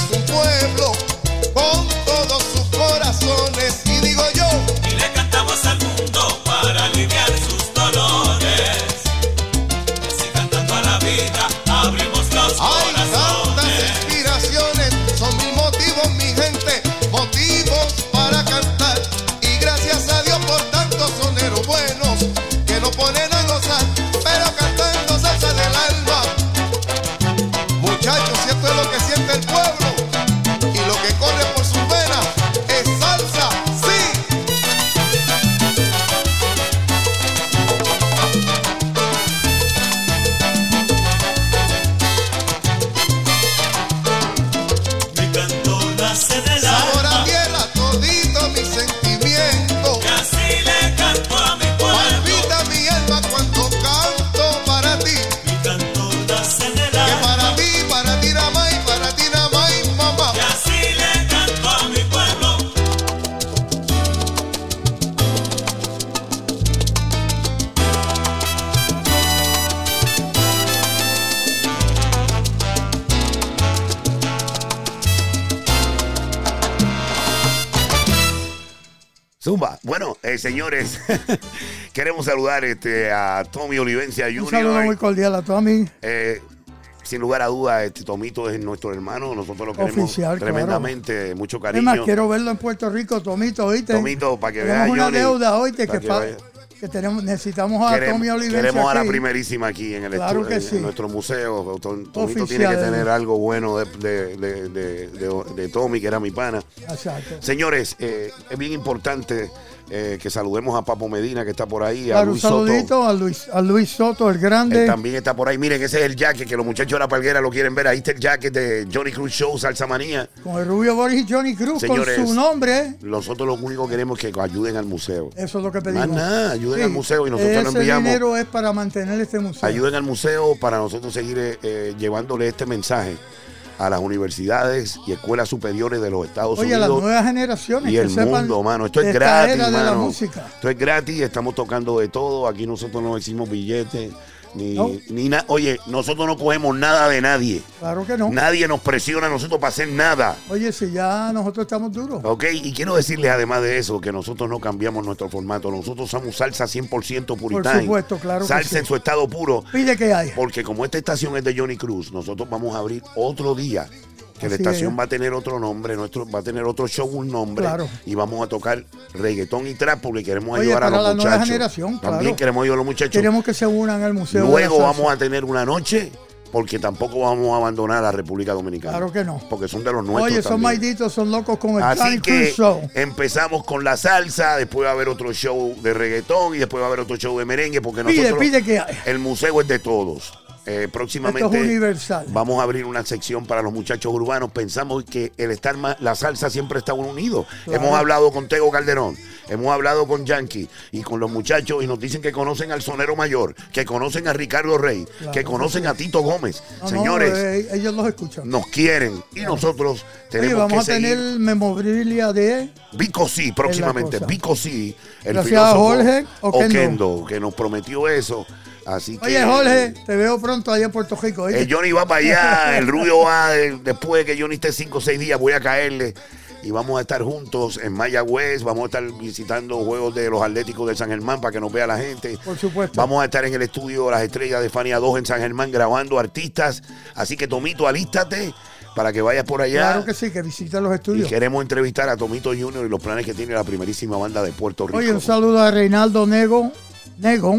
S2: saludar este, a Tommy Olivencia
S3: Un saludo muy
S2: Jr.
S3: cordial a Tommy.
S2: Eh, sin lugar a dudas, este Tomito es nuestro hermano. Nosotros lo queremos
S3: Oficial, claro.
S2: tremendamente. Mucho cariño.
S3: quiero verlo en Puerto Rico, Tomito, ¿oíste?
S2: Tomito, para que
S3: tenemos
S2: vea,
S3: una
S2: Johnny,
S3: deuda, ¿oíste? Que,
S2: que
S3: tenemos, necesitamos a Tommy Olivencia
S2: queremos a la primerísima aquí en el
S3: Claro
S2: estu-
S3: que
S2: en-
S3: sí.
S2: en nuestro museo. Tom- Tomito
S3: Oficial,
S2: tiene que tener algo bueno de, de- de- de- de- de Tommy, que era mi pana.
S3: Exacto.
S2: Señores, eh, es bien importante eh, que saludemos a Papo Medina, que está por ahí, a
S3: Claro, un
S2: Luis Soto.
S3: saludito a Luis, a Luis Soto, el
S2: Él
S3: grande.
S2: también está por ahí. Miren, ese es el jacket que los muchachos de la palguera lo quieren ver. Ahí está el jacket de Johnny Cruz Show, Salsa Manía.
S3: Con el Rubio Boris y Johnny Cruz,
S2: Señores,
S3: con su nombre.
S2: Nosotros lo único que queremos es que ayuden al museo.
S3: Eso es lo que pedimos.
S2: Más nada, ayuden
S3: Sí,
S2: al museo y nosotros
S3: ese
S2: lo enviamos.
S3: dinero es para mantener este museo.
S2: Ayuden al museo para nosotros seguir eh, eh, llevándole este mensaje a las universidades y escuelas superiores de los Estados
S3: Oye, a las
S2: Unidos.
S3: nuevas generaciones
S2: Y el mundo, mano. Esto es gratis, mano. Esto es gratis, estamos tocando de todo. Aquí nosotros no decimos billetes, ni,
S3: No.
S2: ni nada. Oye, nosotros no cogemos nada de nadie.
S3: Claro que no.
S2: Nadie nos presiona a nosotros para hacer nada.
S3: Oye, si ya nosotros estamos duros.
S2: ¿Ok? Y quiero decirles además de eso que nosotros no cambiamos nuestro formato. Nosotros somos salsa 100% puritana.
S3: supuesto, claro que
S2: Salsa
S3: sí.
S2: en su estado puro.
S3: Pide que hay.
S2: Porque como esta estación es de Johnny Cruz, nosotros vamos a abrir otro día. Que la estación
S3: es.
S2: va a tener otro nombre, nuestro va a tener otro show, un nombre.
S3: Claro.
S2: Y vamos a tocar reggaetón y trap porque queremos
S3: Oye,
S2: ayudar a los
S3: la nueva
S2: muchachos.
S3: generación,
S2: También
S3: claro.
S2: queremos ayudar a los muchachos.
S3: Queremos que se unan al museo.
S2: Luego vamos a tener una noche porque tampoco vamos a abandonar a la República Dominicana.
S3: Claro que no.
S2: Porque son de los nuestros.
S3: Oye, son
S2: también.
S3: malditos, son locos con el
S2: Así que
S3: Show.
S2: empezamos con la salsa, después va a haber otro show de reggaetón y después va a haber otro show de merengue porque
S3: Pide,
S2: nosotros
S3: pide que
S2: el museo es de todos. Eh, próximamente
S3: Esto es universal.
S2: vamos a abrir una sección para los muchachos urbanos. Pensamos que el estar más, la salsa siempre está unido.
S3: Claro.
S2: Hemos hablado con Tego Calderón, hemos hablado con Yankee y con los muchachos y nos dicen que conocen al sonero mayor, que conocen a Ricardo Rey,
S3: Claro,
S2: que conocen a Tito Gómez.
S3: No, no,
S2: Señores,
S3: eh, ellos los escuchan.
S2: nos quieren y nosotros
S3: Oye,
S2: tenemos
S3: vamos
S2: que
S3: a
S2: seguir.
S3: tener memorabilia de
S2: Vico sí, próximamente. Vico sí, el
S3: Gracias a
S2: filósofo
S3: Jorge Oquendo.
S2: Oquendo, que nos prometió eso. Así que.
S3: Oye, Jorge, te veo pronto allá en Puerto Rico.
S2: Eh, Johnny va para allá, el Rubio va, después de que Johnny esté 5 o 6 días, voy a caerle. Y vamos a estar juntos en Mayagüez, vamos a estar visitando juegos de los Atléticos de San Germán para que nos vea la gente.
S3: Por supuesto.
S2: Vamos a estar en el estudio Las Estrellas de Fania 2 en San Germán grabando artistas. Así que Tomito, alístate para que vayas por allá.
S3: Claro que sí, que visiten los
S2: Y
S3: estudios.
S2: queremos entrevistar a Tomito Junior y los planes que tiene la primerísima banda de Puerto Rico.
S3: Oye, un saludo a Reinaldo Nego,
S2: Ñengo,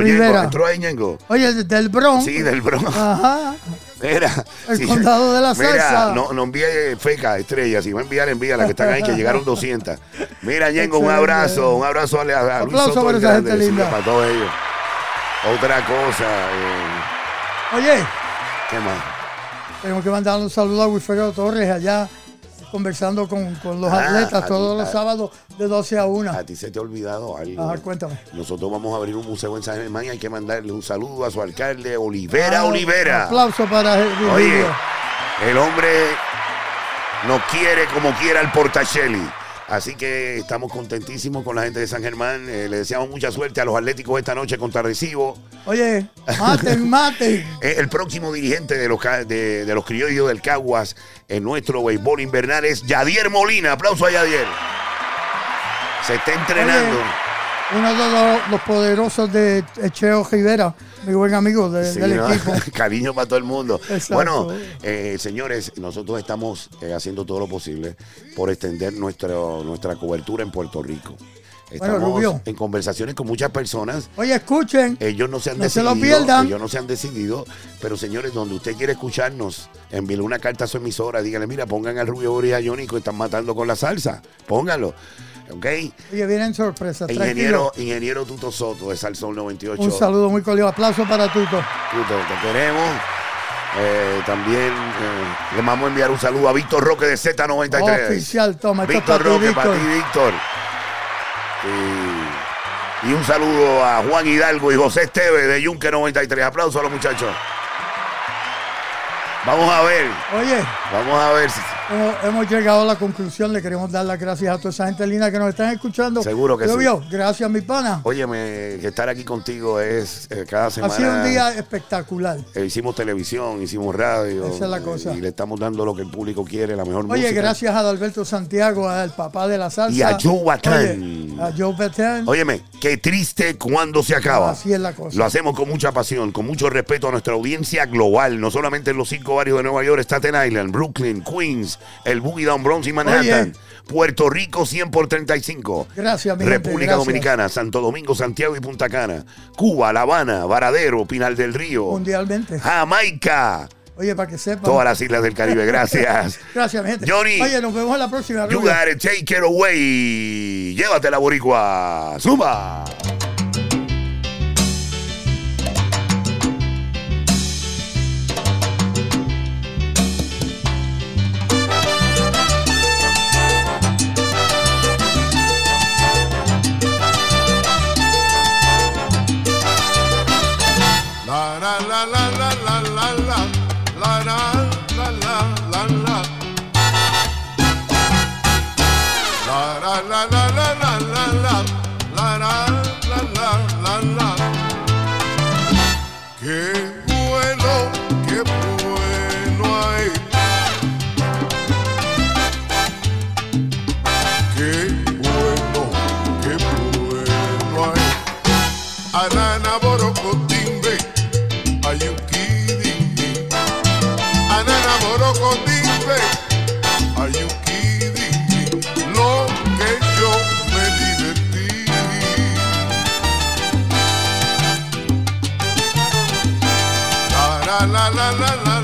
S3: Rivera.
S2: Ñengo, entró ahí Ñengo.
S3: Oye, del Bronx.
S2: Sí, del Bronx.
S3: Ajá.
S2: Mira,
S3: El condado de la
S2: Mira,
S3: salsa.
S2: no, no envíe feca, estrella. Si va a enviar, envía las que están ahí, que llegaron 200. Mira, Ñengo, un abrazo. Un abrazo a, a Luis Soto
S3: para esa gente
S2: sí,
S3: linda.
S2: para todos ellos. Otra cosa, eh,
S3: Oye,
S2: ¿qué más?
S3: tenemos que mandar un saludo a Wilfredo Torres allá conversando con, con los
S2: Ah,
S3: atletas todos
S2: ti-
S3: los
S2: a-
S3: sábados de 12 a 1.
S2: A ti se te ha olvidado algo.
S3: Ajá, cuéntame.
S2: Nosotros vamos a abrir un museo en San Germán y hay que mandarle un saludo a su alcalde, Olivera
S3: Ah,
S2: Olivera.
S3: Aplauso para Virgilio.
S2: Oye, el hombre no quiere como quiera al Portacelli. Así que estamos contentísimos con la gente de San Germán. Eh, le deseamos mucha suerte a los Atléticos esta noche contra Recibo.
S3: Oye, maten, maten.
S2: Eh, El próximo dirigente de los, ca- de, de los criollos del Caguas en nuestro béisbol invernal es Yadier Molina. Aplauso a Yadier. Se está entrenando.
S3: Uno de los, los poderosos de Echeo Rivera, mi buen amigo de-
S2: Sí,
S3: del
S2: ¿no?
S3: equipo.
S2: Cariño para todo el mundo.
S3: Exacto.
S2: Bueno, eh, señores, nosotros estamos eh, haciendo todo lo posible por extender nuestro, nuestra cobertura en Puerto Rico. Estamos
S3: Rubio.
S2: en conversaciones con muchas personas.
S3: Oye, escuchen.
S2: Ellos no se han
S3: No se
S2: decidido.
S3: lo pierdan.
S2: Ellos no se han decidido. Pero señores, donde usted quiere escucharnos, envíle una carta a su emisora. Dígale, mira, pongan al Rubio Boris y a Jónico, están matando con la salsa. Pónganlo. ¿Ok?
S3: Oye, vienen sorpresas.
S2: Ingeniero,
S3: Tranquilo.
S2: ingeniero Tuto Soto de Salsón 98.
S3: Un saludo muy cordial. Aplauso para Tuto.
S2: Tuto, te queremos. Eh, también eh, le vamos a enviar un saludo a Víctor Roque de Z93.
S3: Oficial, toma. Es
S2: Víctor Roque, para ti, Víctor. Y, y un saludo a Juan Hidalgo y José Esteve de Yunque 93. Aplausos a los muchachos. Vamos a ver,
S3: Oye,
S2: vamos a ver. si-
S3: hemos, hemos llegado a la conclusión. Le queremos dar las gracias a toda esa gente linda que nos están escuchando.
S2: Seguro que sí.
S3: Rubio, Gracias, mi pana.
S2: Óyeme, estar aquí contigo es eh, cada
S3: Ha
S2: semana.
S3: sido un día espectacular.
S2: eh, hicimos televisión, hicimos radio.
S3: Esa es la cosa.
S2: Y le estamos dando lo que el público quiere, la mejor
S3: Oye,
S2: música.
S3: gracias a Adalberto Santiago, al papá de la salsa.
S2: Y a Joe Batán.
S3: Oye, a Joe Batán.
S2: Óyeme, qué triste cuando se acaba.
S3: Así es la cosa.
S2: Lo hacemos con mucha pasión, con mucho respeto a nuestra audiencia global, no solamente en los cinco barrios de Nueva York, Staten Island, Brooklyn, Queens, el Boogie Down Bronx y Manhattan.
S3: Oye.
S2: Puerto Rico 100 por 35.
S3: Gracias, mi gente,
S2: República
S3: gracias.
S2: Dominicana, Santo Domingo, Santiago y Punta Cana. Cuba, La Habana, Varadero, Pinal del Río.
S3: Mundialmente.
S2: Jamaica.
S3: Oye, para que sepan.
S2: Todas las islas del Caribe. Gracias.
S3: Gracias, mi gente.
S2: Johnny.
S3: Oye, nos vemos en la próxima.
S2: You
S3: Rubio.
S2: got it, take it away. Llévatela, Boricua. Zumba.
S4: La la la la